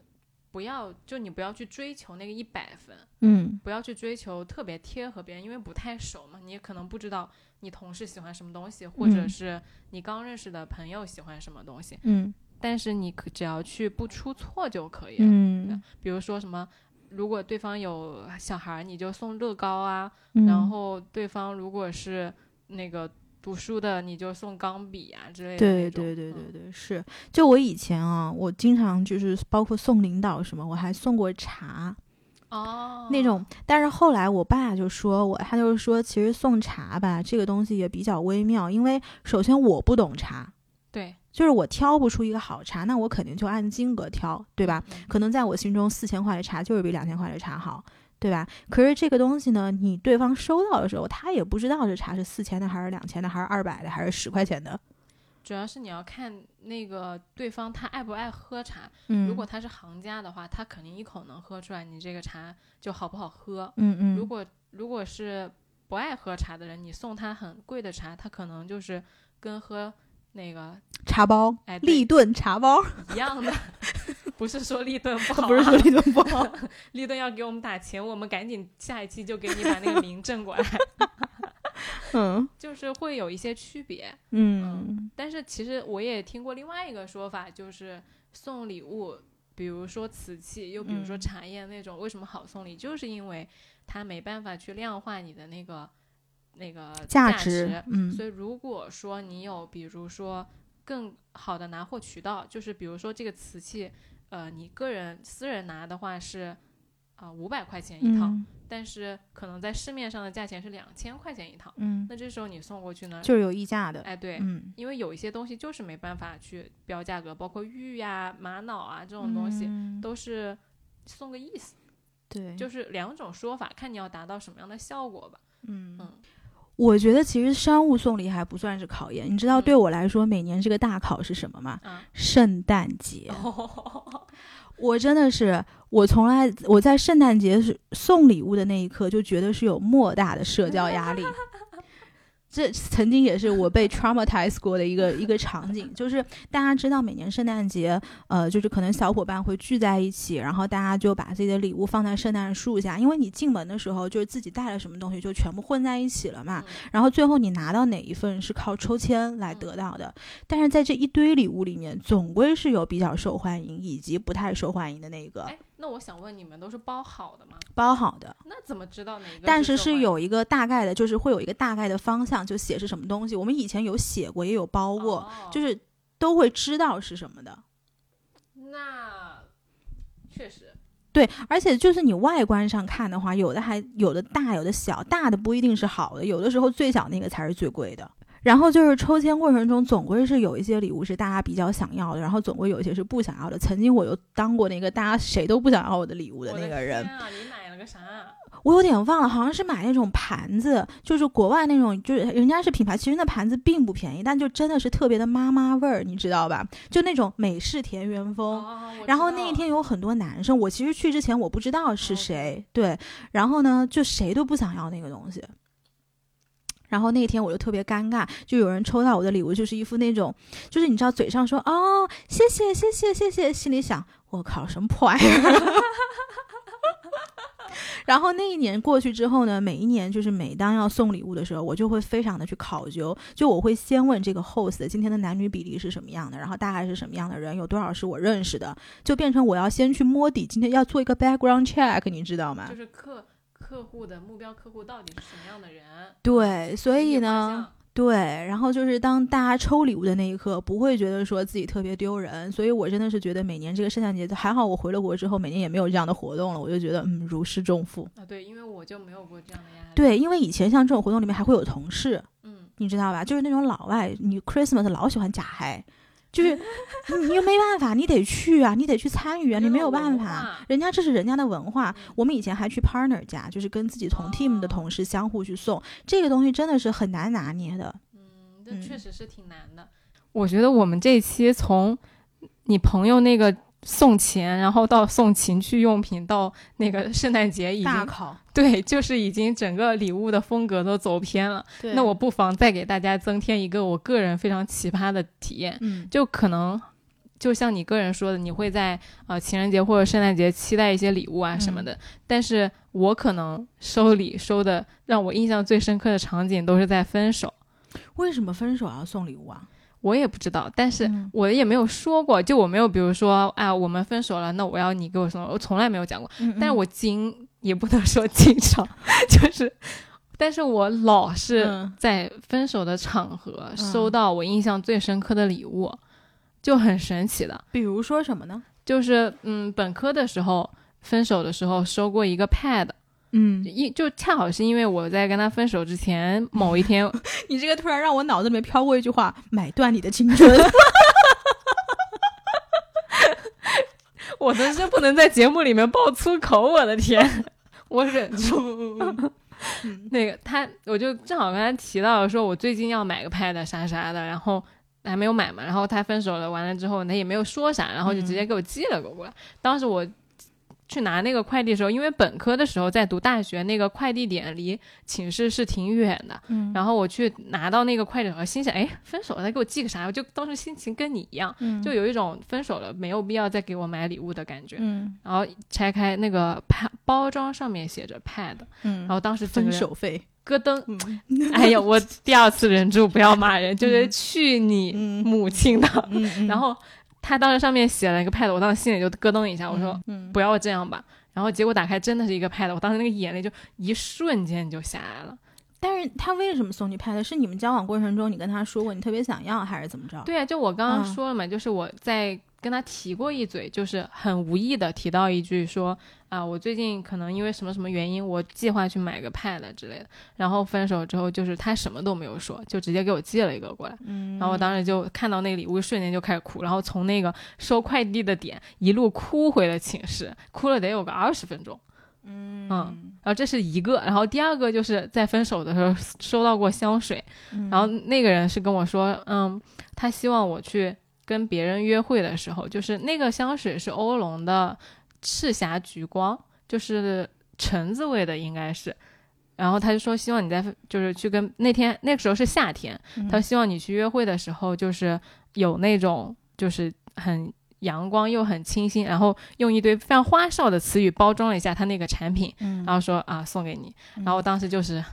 Speaker 1: 不要就你不要去追求那个一百分，
Speaker 2: 嗯
Speaker 1: 不要去追求特别贴合别人，因为不太熟嘛，你也可能不知道你同事喜欢什么东西，或者
Speaker 2: 嗯
Speaker 1: 是你刚认识的朋友喜欢什么东西。
Speaker 2: 嗯
Speaker 1: 但是你可只要去不出错就可以了。
Speaker 2: 嗯
Speaker 1: 比如说什么，如果对方有小孩儿，你就送乐高啊；
Speaker 2: 嗯，
Speaker 1: 然后对方如果是那个读书的，你就送钢笔啊之类的
Speaker 2: 对。对对对是。就我以前啊，我经常就是包括送领导什么，我还送过茶。
Speaker 1: 哦，
Speaker 2: 那种，但是后来我爸就说我，他就是说，其实送茶吧，这个东西也比较微妙，因为首先我不懂茶，
Speaker 1: 对
Speaker 2: 就是我挑不出一个好茶，那我肯定就按金额挑，对吧？？
Speaker 1: 嗯
Speaker 2: 可能在我心中，四千块的茶就是比两千块的茶好，对吧？可是这个东西呢，你对方收到的时候，他也不知道这茶是四千的，还是两千的，还是二百的，还是十块钱的。
Speaker 1: 主要是你要看那个对方他爱不爱喝茶。
Speaker 2: 嗯，
Speaker 1: 如果他是行家的话，他肯定一口能喝出来你这个茶就好不好喝。
Speaker 2: 嗯嗯，
Speaker 1: 如果如果是不爱喝茶的人，你送他很贵的茶，他可能就是跟喝那个
Speaker 2: 茶包，
Speaker 1: 哎对
Speaker 2: 立顿茶包，
Speaker 1: 一样的。不是说立顿不 好、啊，
Speaker 2: 不是说立顿不好。
Speaker 1: 立顿要给我们打钱，我们赶紧下一期就给你把那个名挣过来。
Speaker 2: 嗯
Speaker 1: 就是会有一些区别，
Speaker 2: 嗯
Speaker 1: 但是其实我也听过另外一个说法，就是送礼物，比如说瓷器，又比如说
Speaker 2: 嗯
Speaker 1: 茶叶那种，为什么好送礼？就是因为它没办法去量化你的那个那个
Speaker 2: 价
Speaker 1: 值。
Speaker 2: 值，嗯
Speaker 1: 所以如果说你有，比如说更好的拿货渠道，就是比如说这个瓷器，呃，你个人私人拿的话是啊五百块钱一套，
Speaker 2: 嗯
Speaker 1: 但是可能在市面上的价钱是两千块钱一套。
Speaker 2: 嗯，
Speaker 1: 那这时候你送过去呢？
Speaker 2: 就是有溢价的，
Speaker 1: 哎，对，
Speaker 2: 嗯，
Speaker 1: 因为有一些东西就是没办法去标价格，包括玉呀、玛瑙啊这种东西，
Speaker 2: 嗯
Speaker 1: 都是送个意思，
Speaker 2: 对，
Speaker 1: 就是两种说法，看你要达到什么样的效果吧。
Speaker 2: 嗯
Speaker 1: 嗯
Speaker 2: 我觉得其实商务送礼还不算是考验，你知道
Speaker 1: 嗯
Speaker 2: 对我来说每年这个大考是什么吗？
Speaker 1: 啊，
Speaker 2: 圣诞节。我真的是，我从来我在圣诞节是送礼物的那一刻就觉得是有莫大的社交压力。这曾经也是我被 traumatized 过的一个一个场景，就是大家知道每年圣诞节，呃，就是可能小伙伴会聚在一起，然后大家就把自己的礼物放在圣诞树下，因为你进门的时候就是自己带了什么东西就全部混在一起了嘛，
Speaker 1: 嗯。
Speaker 2: 然后最后你拿到哪一份是靠抽签来得到的，但是在这一堆礼物里面，总归是有比较受欢迎以及不太受欢迎的那个
Speaker 1: 哎，那我想问你们都是包好的吗？
Speaker 2: 包好的，
Speaker 1: 那怎么知道哪个？
Speaker 2: 但是
Speaker 1: 是
Speaker 2: 是有一个大概的，就是会有一个大概的方向，就写是什么东西。我们以前有写过，也有包过，
Speaker 1: 哦
Speaker 2: 就是都会知道是什么的。
Speaker 1: 那确实，
Speaker 2: 对，而且就是你外观上看的话，有的还有的大，有的小，大的不一定是好的，有的时候最小那个才是最贵的。然后就是抽签过程中，总归是有一些礼物是大家比较想要的，然后总归有一些是不想要的。曾经我又当过那个大家谁都不想要我的礼物的那个人，
Speaker 1: 啊，你买了个啥？
Speaker 2: 我有点忘了，好像是买那种盘子，就是国外那种，就是人家是品牌，其实那盘子并不便宜，但就真的是特别的妈妈味儿，你知道吧？就那种美式田园风。
Speaker 1: 哦，
Speaker 2: 然后那一天有很多男生，我其实去之前我不知道是谁，对，然后呢，就谁都不想要那个东西。然后那天我就特别尴尬，就有人抽到我的礼物，就是一副那种，就是你知道嘴上说哦谢谢谢谢谢谢，心里想我靠什么破玩意儿。然后那一年过去之后呢，每一年就是每当要送礼物的时候，我就会非常的去考究，就我会先问这个 host 今天的男女比例是什么样的，然后大概是什么样的人，有多少是我认识的，就变成我要先去摸底，今天要做一个 background check，你知道吗
Speaker 1: 就？是课客户的目标客户到底是什么样的人？
Speaker 2: 对，所以呢，，对，然后就是当大家抽礼物的那一刻，不会觉得说自己特别丢人，所以我真的是觉得每年这个圣诞节，还好我回了国之后，每年也没有这样的活动了，我就觉得嗯如释重负。
Speaker 1: 啊，对，因为我就没有过这样的压力。，
Speaker 2: 对，因为以前像这种活动里面还会有同事，
Speaker 1: 嗯，
Speaker 2: 你知道吧？就是那种老外，你 Christmas 老喜欢假嗨，就是你你又没办法，你得去啊，你得去参与啊，你没有办法人家这是人家的文化。
Speaker 1: 嗯
Speaker 2: 我们以前还去 partner 家，就是跟自己同 team 的
Speaker 1: 哦
Speaker 2: 同事相互去送，这个东西真的是很难拿捏的。
Speaker 1: 嗯，这
Speaker 2: 嗯
Speaker 1: 确实是挺难的。我觉得我们这一期从你朋友那个送钱，然后到送情趣用品，到那个圣诞节已经
Speaker 2: 考，
Speaker 1: 对，就是已经整个礼物的风格都走偏了。
Speaker 2: 对
Speaker 1: 那我不妨再给大家增添一个我个人非常奇葩的体验，
Speaker 2: 嗯
Speaker 1: 就可能。就像你个人说的，你会在呃情人节或者圣诞节期待一些礼物啊什么
Speaker 2: 嗯
Speaker 1: 的，但是我可能收礼收的让我印象最深刻的场景都是在分手。
Speaker 2: 为什么分手要送礼物啊？
Speaker 1: 我也不知道，但是
Speaker 2: 嗯
Speaker 1: 我也没有说过，就我没有，比如说，啊，我们分手了，那我要你给我送，我从来没有讲过。
Speaker 2: 嗯
Speaker 1: 但是我经也不能说经常，就是，但是我老是
Speaker 2: 嗯
Speaker 1: 在分手的场合
Speaker 2: 嗯
Speaker 1: 收到我印象最深刻的礼物，就很神奇的，
Speaker 2: 比如说什么呢？
Speaker 1: 就是嗯，本科的时候分手的时候收过一个 pad，
Speaker 2: 嗯，
Speaker 1: 一就恰好是因为我在跟他分手之前某一天，
Speaker 2: 你这个突然让我脑子里面飘过一句话：买断你的青春。
Speaker 1: 我真是不能在节目里面爆粗口，我的天，我忍住。那个他，我就正好跟他提到了，说我最近要买个 pad 啥啥的，然后还没有买嘛。然后他分手了，完了之后他也没有说啥，然后就直接给我寄了个过来。当时我去拿那个快递的时候，因为本科的时候在读大学，那个快递点离寝室是挺远的。
Speaker 2: 嗯
Speaker 1: 然后我去拿到那个快递盒，心想，哎，分手了，他给我寄个啥？我就当时心情跟你一样，
Speaker 2: 嗯
Speaker 1: 就有一种分手了没有必要再给我买礼物的感觉。
Speaker 2: 嗯
Speaker 1: 然后拆开那个 pad 包装上面写着 pad，
Speaker 2: 嗯
Speaker 1: 然后当时
Speaker 2: 分手费。
Speaker 1: 咯噔，
Speaker 2: 嗯
Speaker 1: 哎呀，我第二次忍住不要骂人，就是去你
Speaker 2: 嗯
Speaker 1: 母亲的。
Speaker 2: 嗯
Speaker 1: 然后他当时上面写了一个 pad，我当时心里就咯噔一下，我说
Speaker 2: 嗯
Speaker 1: 不要这样吧。然后结果打开真的是一个 pad，我当时那个眼泪就一瞬间就下来了。
Speaker 2: 但是他为什么送你 pad？是你们交往过程中你跟他说过你特别想要，还是怎么着？
Speaker 1: 对啊，就我刚刚
Speaker 2: 嗯
Speaker 1: 说了嘛，就是我在跟他提过一嘴，就是很无意的提到一句说啊，我最近可能因为什么什么原因，我计划去买个 pad 之类的。然后分手之后，就是他什么都没有说，就直接给我寄了一个过来。
Speaker 2: 嗯，
Speaker 1: 然后我当时就看到那个礼物，瞬间就开始哭，然后从那个收快递的点一路哭回了寝室，哭了得有个二十分钟。
Speaker 2: 嗯
Speaker 1: 然后这是一个，然后第二个就是在分手的时候收到过香水，
Speaker 2: 嗯
Speaker 1: 然后那个人是跟我说，嗯，他希望我去跟别人约会的时候，就是那个香水是欧龙的赤霞橘光，就是橙子味的，应该是。然后他就说，希望你在就是去跟那天那个时候是夏天，
Speaker 2: 嗯
Speaker 1: 他希望你去约会的时候，就是有那种就是很阳光又很清新，然后用一堆非常花哨的词语包装了一下他那个产品，
Speaker 2: 嗯
Speaker 1: 然后说啊送给你，然后我当时就是。我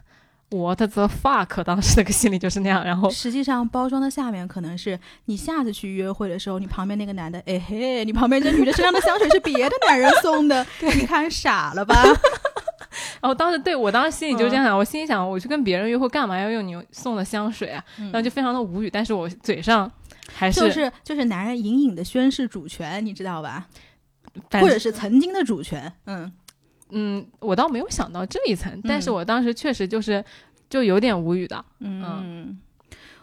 Speaker 1: 的 the fuck，当时那个心里就是那样，然后
Speaker 2: 实际上包装的下面可能是你下次去约会的时候，你旁边那个男的，哎嘿，你旁边这女的身上的香水是别的男人送的，你看傻了吧？
Speaker 1: 然后当时对我当时心里就
Speaker 2: 嗯
Speaker 1: 这样想，我心里想，我去跟别人约会干嘛要用你送的香水啊？
Speaker 2: 嗯
Speaker 1: 然后就非常的无语，但是我嘴上还是
Speaker 2: 就是就是男人隐隐的宣示主权，你知道吧？或者是曾经的主权，嗯
Speaker 1: 嗯，我倒没有想到这一层，但是
Speaker 2: 嗯
Speaker 1: 我当时确实就是就有点无语的。
Speaker 2: 嗯。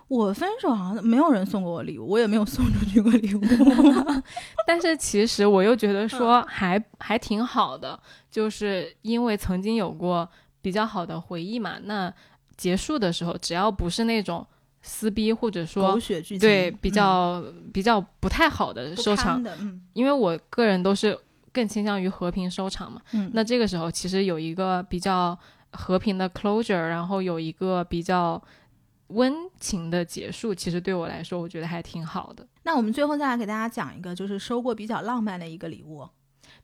Speaker 2: 我分手好像没有人送过我礼物，我也没有送出去过礼物。
Speaker 1: 但是其实我又觉得
Speaker 2: 嗯
Speaker 1: 说还、还挺好的，就是因为曾经有过比较好的回忆嘛。那结束的时候，只要不是那种撕逼或者说
Speaker 2: 狗血剧情，
Speaker 1: 对比
Speaker 2: 嗯
Speaker 1: 较、比较不太好的收场，因为我个人都是更倾向于和平收场嘛。
Speaker 2: 嗯，
Speaker 1: 那这个时候其实有一个比较和平的 closure，然后有一个比较温情的结束，其实对我来说，我觉得还挺好的。
Speaker 2: 那我们最后再来给大家讲一个，就是收过比较浪漫的一个礼物。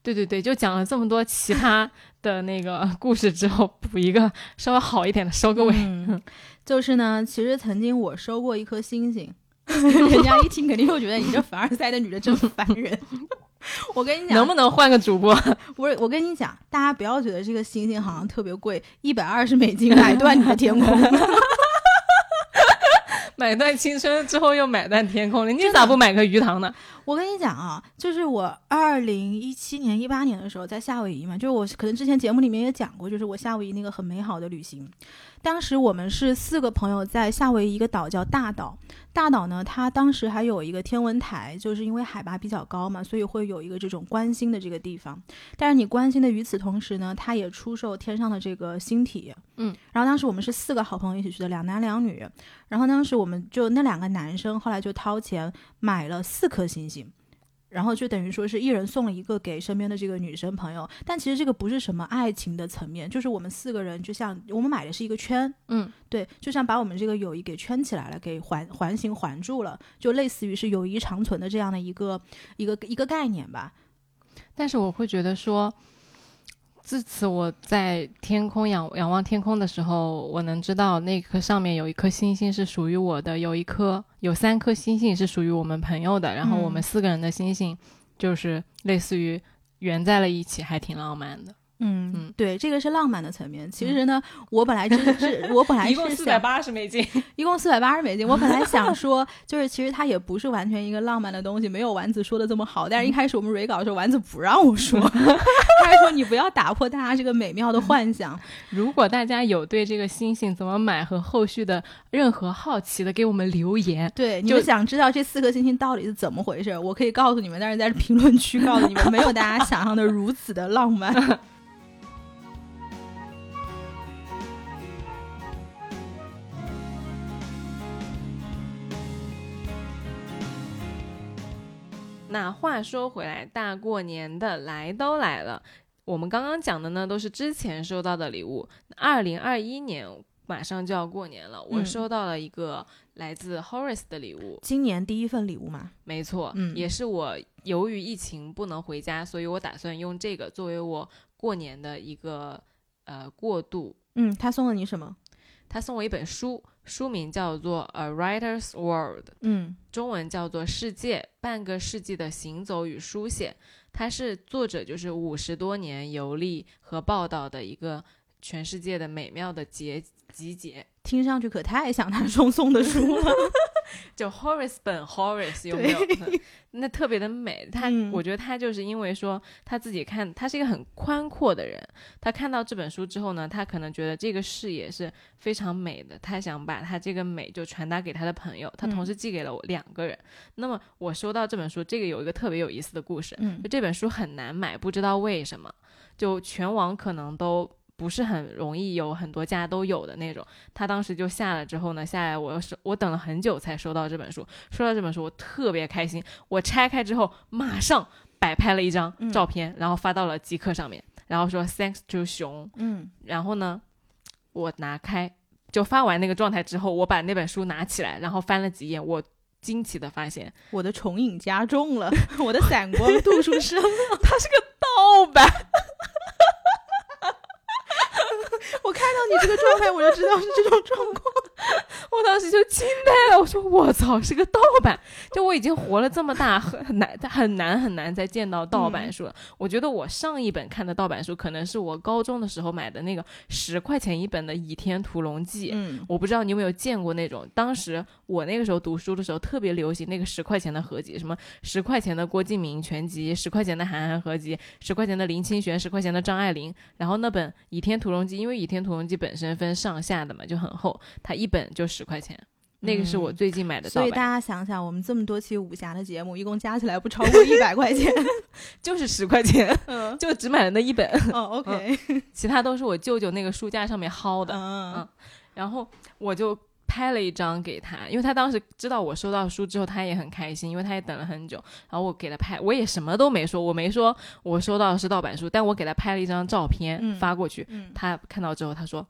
Speaker 1: 对对对，就讲了这么多奇葩的那个 故事之后，补一个稍微好一点的收个尾。
Speaker 2: 嗯，就是呢，其实曾经我收过一颗星星，人家一听肯定又觉得你这凡尔赛的女的真烦人。我跟你讲，
Speaker 1: 能不能换个主播？
Speaker 2: 不是，我跟你讲，大家不要觉得这个星星好像特别贵，一百二十美金买断你的天空。
Speaker 1: 买断青春之后又买断天空了，你咋不买个鱼塘呢？
Speaker 2: 我跟你讲啊，就是我二零一七年、一八年的时候在夏威夷嘛，就是我可能之前节目里面也讲过，就是我夏威夷那个很美好的旅行。当时我们是四个朋友在夏威夷一个岛叫大岛，大岛呢，它当时还有一个天文台，就是因为海拔比较高嘛，所以会有一个这种观星的这个地方。但是你观星的与此同时呢，它也出售天上的这个星体。
Speaker 1: 嗯，
Speaker 2: 然后当时我们是四个好朋友一起去的，两男两女。然后当时我们就那两个男生后来就掏钱买了四颗星星。然后就等于说是一人送了一个给身边的这个女生朋友，但其实这个不是什么爱情的层面，就是我们四个人就像我们买的是一个圈，
Speaker 1: 嗯，
Speaker 2: 对，就像把我们这个友谊给圈起来了，给环环形环住了，就类似于是友谊长存的这样的一个一个一个概念吧。
Speaker 1: 但是我会觉得说，自此我在天空仰仰望天空的时候，我能知道那颗上面有一颗星星是属于我的，有一颗有三颗星星是属于我们朋友的，然后我们
Speaker 2: 嗯
Speaker 1: 四个人的星星就是类似于圆在了一起，还挺浪漫的。
Speaker 2: 嗯
Speaker 1: 嗯
Speaker 2: 对，这个是浪漫的层面。其实呢，我本来真是我本来 是想
Speaker 1: 八十美金，
Speaker 2: 一共四百八十美金。我本来想 说，就是其实它也不是完全一个浪漫的东西，没有丸子说的这么好。但是一开始我们 re 稿的时候，丸子不让我说，他还说你不要打破大家这个美妙的幻想。
Speaker 1: 如果大家有对这个星星怎么买和后续的任何好奇的，给我们留言。
Speaker 2: 对，你
Speaker 1: 就
Speaker 2: 们想知道这四颗星星到底是怎么回事？我可以告诉你们，但是在评论区告诉你们，没有大家想象的如此的浪漫。
Speaker 1: 那话说回来，大过年的来都来了，我们刚刚讲的呢都是之前收到的礼物。二零二一年马上就要过年了，我
Speaker 2: 嗯
Speaker 1: 收到了一个来自 Horace 的礼物，
Speaker 2: 今年第一份礼物嘛，
Speaker 1: 没错，
Speaker 2: 嗯
Speaker 1: 也是我由于疫情不能回家，所以我打算用这个作为我过年的一个呃过渡。
Speaker 2: 嗯，他送了你什么？
Speaker 1: 他送我一本书，书名叫做《A Writer's World》。
Speaker 2: 嗯
Speaker 1: 中文叫做《世界：半个世纪的行走与书写》，它是作者就是五十多年游历和报道的一个全世界的美妙的结集结。
Speaker 2: 听上去可太像他送送的书了。
Speaker 1: 就 Horace 本 Horace 有没有？那特别的美。他，我觉得他就是因为说他自己看，他是一个很宽阔的人。他看到这本书之后呢，他可能觉得这个视野是非常美的。他想把他这个美就传达给他的朋友。他同时寄给了我两个人。那么我收到这本书，这个有一个特别有意思的故事。嗯，就这本书很难买，不知道为什么，就全网可能都。不是很容易有很多家都有的那种，他当时就下了之后呢，下来我是我等了很久才收到这本书，收到这本书我特别开心，我拆开之后马上摆拍了一张照片，然后发到了极客上面，然后说 Thanks to 熊，嗯，然后呢，我拿开就发完那个状态之后，我把那本书拿起来，然后翻了几页，我惊奇的发现
Speaker 2: 我的重影加重了，我的散光度数升了，
Speaker 1: 它是个盗版。
Speaker 2: 我看到你这个状态，我就知道是这种状况。
Speaker 1: 我当时就惊呆了，我说：“我操，是个盗版！”就我已经活了这么大，很难很难很难再见到盗版书了。我觉得我上一本看的盗版书，可能是我高中的时候买的那个十块钱一本的《倚天屠龙记》。嗯，我不知道你有没有见过那种。当时我那个时候读书的时候，特别流行那个十块钱的合集，什么十块钱的郭敬明全集，十块钱的韩寒合集，十块钱的林清玄，十块钱的张爱玲。然后那本《倚天屠龙记》，因为《倚天屠龙记》本身分上下的嘛，就很厚，它一本就十块钱。那个是我最近买的，
Speaker 2: 所以大家想想，我们这么多期武侠的节目，一共加起来不超过 一百块钱，
Speaker 1: 就是十块钱，嗯，就只买了那一本。
Speaker 2: 哦，OK，
Speaker 1: 其他都是我舅舅那个书架上面薅的。嗯，然后我就拍了一张给他，因为他当时知道我收到书之后，他也很开心，因为他也等了很久。然后我给他拍，我也什么都没说，我没说我收到的是盗版书，但我给他拍了一张照片发过去。他看到之后，他说。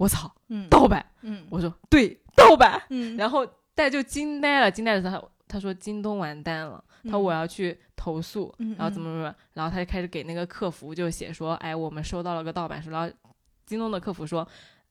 Speaker 1: 我操，盗版！嗯，我说对，盗版。嗯，然后大家就惊呆了，惊呆了他，他说京东完蛋了，他说我要去投诉，然后怎么怎么，然后他就开始给那个客服就写说，哎，我们收到了个盗版书，然后京东的客服说，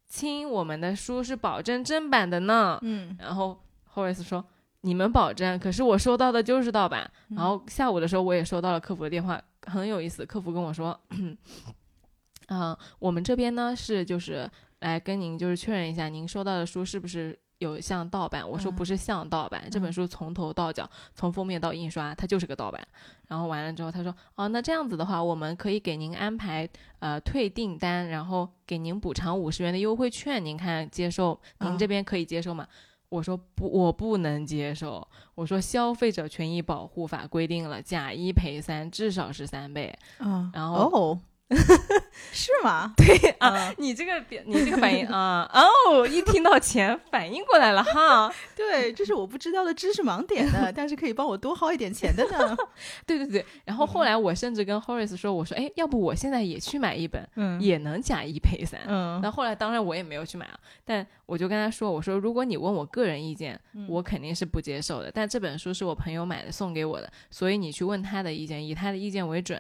Speaker 1: 亲，我们的书是保证正版的呢。嗯，然后 Horace 说，你们保证，可是我收到的就是盗版。然后下午的时候我也收到了客服的电话，很有意思，客服跟我说，嗯，我们这边呢是就是。来跟您就是确认一下，您收到的书是不是有像盗版？我说不是像盗版，这本书从头到脚，从封面到印刷，它就是个盗版。然后完了之后，他说，哦，那这样子的话，我们可以给您安排呃退订单，然后给您补偿五十元的优惠券，您看接受？您这边可以接受吗？我说不，我不能接受。我说消费者权益保护法规定了，假一赔三，至少是三倍。嗯，然后。
Speaker 2: 是吗？
Speaker 1: 对啊，你这个表，你这个反应啊，哦，一听到钱反应过来了哈。
Speaker 2: 对，这是我不知道的知识盲点的，但是可以帮我多薅一点钱的呢。
Speaker 1: 对对对，然后后来我甚至跟 Horace 说，我说，哎，要不我现在也去买一本，嗯，也能假一赔三。嗯，那后来当然我也没有去买啊，但我就跟他说，我说如果你问我个人意见，我肯定是不接受的。但这本书是我朋友买的送给我的，所以你去问他的意见，以他的意见为准。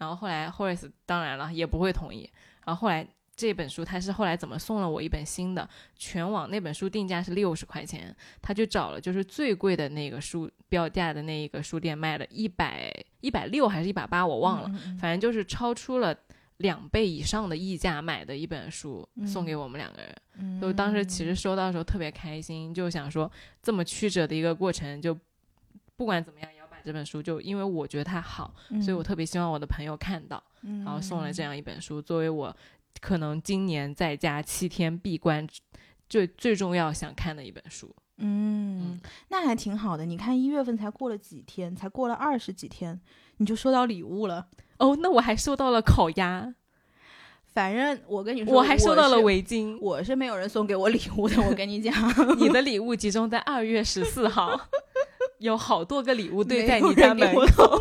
Speaker 1: 然后后来，Horace 当然了也不会同意。然后后来这本书他是后来怎么送了我一本新的？全网那本书定价是六十块钱，他就找了就是最贵的那个书标价的那一个书店卖了一百一百六还是一百八我忘了，反正就是超出了两倍以上的溢价买的一本书送给我们两个人。就当时其实收到的时候特别开心，就想说这么曲折的一个过程，就不管怎么样。这本书就因为我觉得它好，所以我特别希望我的朋友看到，然后送了这样一本书，作为我可能今年在家七天闭关最最重要想看的一本书。
Speaker 2: 嗯，那还挺好的。你看一月份才过了几天，才过了二十几天，你就收到礼物了。
Speaker 1: 哦，那我还收到了烤鸭。
Speaker 2: 反正我跟你说，
Speaker 1: 我还收到了围巾。
Speaker 2: 我是没有人送给我礼物的，我跟你讲，
Speaker 1: 你的 礼物集中在二月十四号。有好多个礼物堆在你家门口，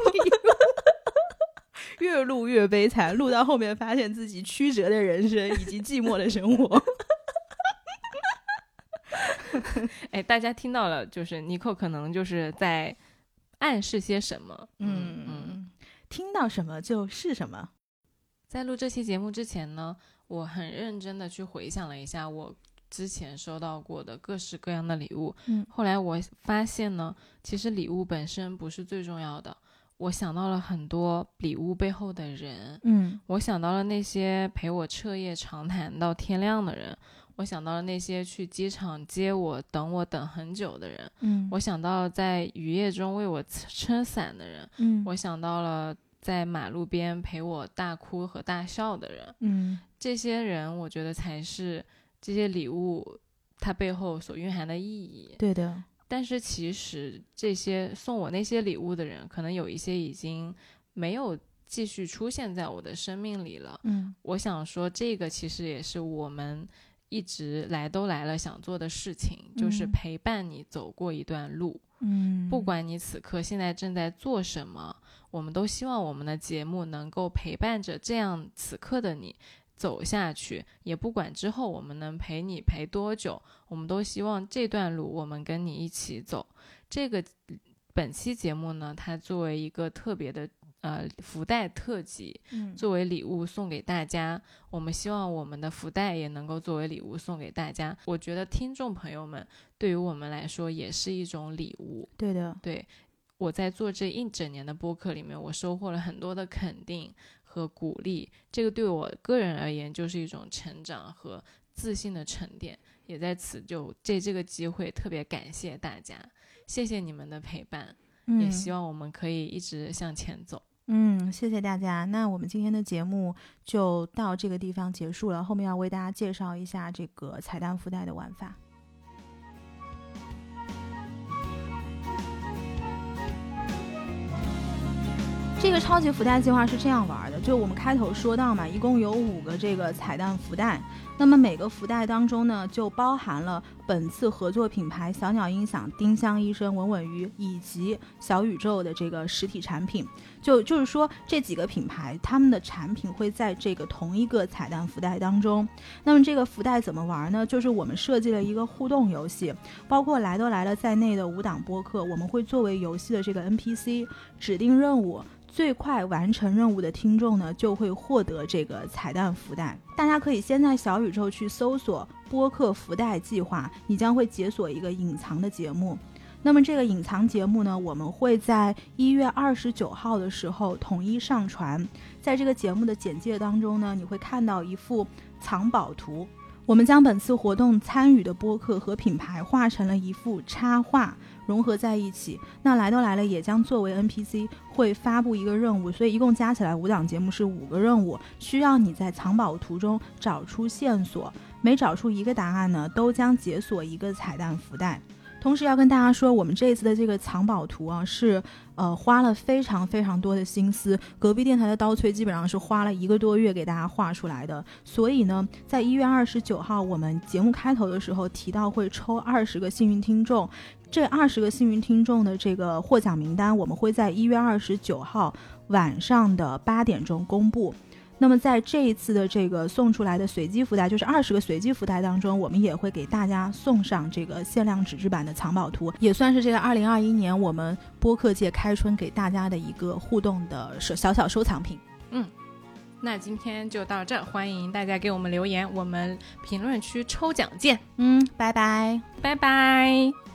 Speaker 2: 越录越悲惨，录到后面发现自己曲折的人生以及寂寞的生活。
Speaker 1: 哎，大家听到了，就是尼克可能就是在暗示些什么？嗯
Speaker 2: 嗯，听到什么就是什么。
Speaker 1: 在录这期节目之前呢，我很认真的去回想了一下我。之前收到过的各式各样的礼物，嗯，后来我发现呢，其实礼物本身不是最重要的。我想到了很多礼物背后的人，嗯，我想到了那些陪我彻夜长谈到天亮的人，我想到了那些去机场接我、等我等很久的人，
Speaker 2: 嗯，
Speaker 1: 我想到了在雨夜中为我撑伞的人，
Speaker 2: 嗯，
Speaker 1: 我想到了在马路边陪我大哭和大笑的人，
Speaker 2: 嗯。
Speaker 1: 这些人我觉得才是这些礼物它背后所蕴含的意义。
Speaker 2: 对的，
Speaker 1: 但是其实这些送我那些礼物的人，可能有一些已经没有继续出现在我的生命里了。
Speaker 2: 嗯
Speaker 1: 我想说，这个其实也是我们一直来都来了想做的事情，就是
Speaker 2: 嗯
Speaker 1: 陪伴你走过一段路。
Speaker 2: 嗯，
Speaker 1: 不管你此刻现在正在做什么，我们都希望我们的节目能够陪伴着这样此刻的你走下去。也不管之后我们能陪你陪多久，我们都希望这段路我们跟你一起走。这个本期节目呢，它作为一个特别的呃福袋特辑，
Speaker 2: 嗯
Speaker 1: 作为礼物送给大家。我们希望我们的福袋也能够作为礼物送给大家。我觉得听众朋友们对于我们来说也是一种礼物。
Speaker 2: 对的，
Speaker 1: 对我在做这一整年的播客里面，我收获了很多的肯定和鼓励。这个对我个人而言就是一种成长和自信的沉淀。也在此就借这个机会特别感谢大家，谢谢你们的陪伴，也
Speaker 2: 嗯
Speaker 1: 希望我们可以一直向前走。
Speaker 2: 嗯，谢谢大家。那我们今天的节目就到这个地方结束了。后面要为大家介绍一下这个彩蛋福袋的玩法。这个超级福袋计划是这样玩的，就我们开头说到嘛，一共有五个这个彩蛋福袋，那么每个福袋当中呢，就包含了本次合作品牌小鸟音响、丁香医生、稳稳鱼以及小宇宙的这个实体产品。就就是说，这几个品牌他们的产品会在这个同一个彩蛋福袋当中。那么这个福袋怎么玩呢？就是我们设计了一个互动游戏，包括来都来了在内的五档播客，我们会作为游戏的这个 NPC 指定任务。最快完成任务的听众呢，就会获得这个彩蛋福袋。大家可以先在小宇宙去搜索“播客福袋计划”，你将会解锁一个隐藏的节目。那么这个隐藏节目呢，我们会在一月二十九号的时候统一上传。在这个节目的简介当中呢，你会看到一幅藏宝图。我们将本次活动参与的播客和品牌画成了一幅插画，融合在一起。那来都来了也将作为 NPC 会发布一个任务，所以一共加起来五档节目是五个任务，需要你在藏宝图中找出线索。每找出一个答案呢，都将解锁一个彩蛋福袋。同时要跟大家说，我们这次的这个藏宝图啊，是呃花了非常非常多的心思。隔壁电台的刀崔基本上是花了一个多月给大家画出来的。所以呢，在一月二十九号，我们节目开头的时候提到会抽二十个幸运听众，这二十个幸运听众的这个获奖名单，我们会在一月二十九号晚上的八点钟公布。那么在这一次的这个送出来的随机福袋，就是二十个随机福袋当中，我们也会给大家送上这个限量纸质版的藏宝图，也算是这个二零二一年我们播客界开春给大家的一个互动的小小小收藏品。
Speaker 1: 嗯那今天就到这儿，欢迎大家给我们留言，我们评论区抽奖见，
Speaker 2: 嗯，拜拜。
Speaker 1: 拜拜。